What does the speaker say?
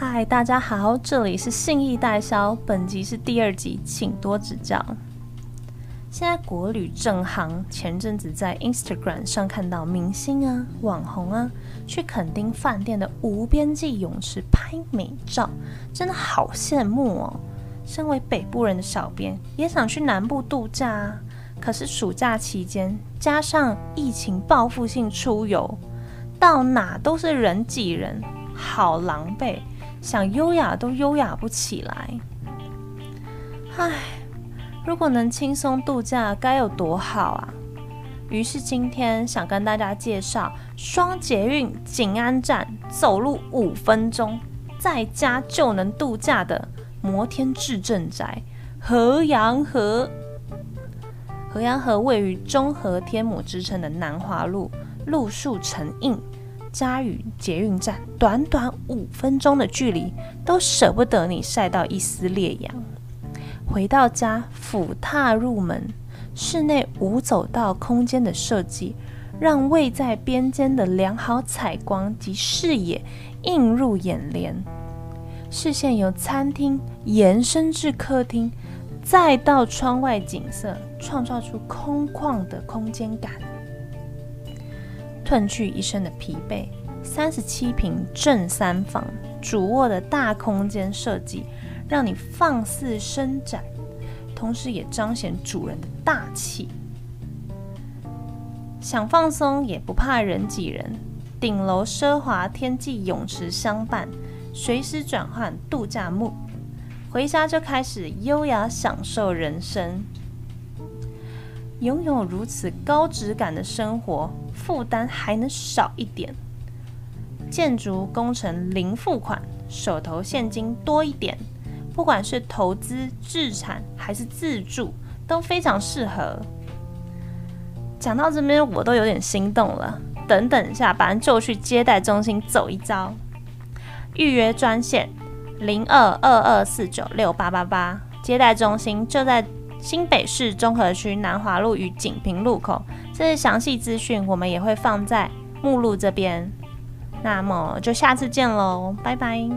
嗨，大家好，这里是信义代销，本集是第二集，请多指教。现在国旅正行，前阵子在 Instagram 上看到明星啊、网红啊，去垦丁饭店的无边际泳池拍美照，真的好羡慕哦。身为北部人的小编，也想去南部度假啊，可是暑假期间加上疫情报复性出游，到哪都是人挤人，好狼狈。想优雅都优雅不起来，唉，如果能轻松度假该有多好啊！于是今天想跟大家介绍双捷运景安站，走路五分钟，在家就能度假的摩天至镇宅河阳河。河阳河位于中和天母之称的南华路，路树成荫。家与捷运站短短五分钟的距离，都舍不得你晒到一丝烈阳。回到家，俯踏入门，室内无走道空间的设计，让位在边间的良好采光及视野映入眼帘。视线由餐厅延伸至客厅，再到窗外景色，创造出空旷的空间感。褪去一身的疲惫，三十七平正三房主卧的大空间设计，让你放肆伸展，同时也彰显主人的大气。想放松也不怕人挤人，顶楼奢华天际泳池相伴，随时转换度假 mood，回家就开始优雅享受人生。拥有如此高质感的生活，负担还能少一点。建筑工程零付款，手头现金多一点。不管是投资自产还是自住，都非常适合。讲到这边，我都有点心动了。等等下班就去接待中心走一遭。预约专线零二二二四九六八八八，接待中心就在。新北市综合区南华路与锦屏路口，这是详细资讯。我们也会放在目录这边，那么就下次见喽，拜拜。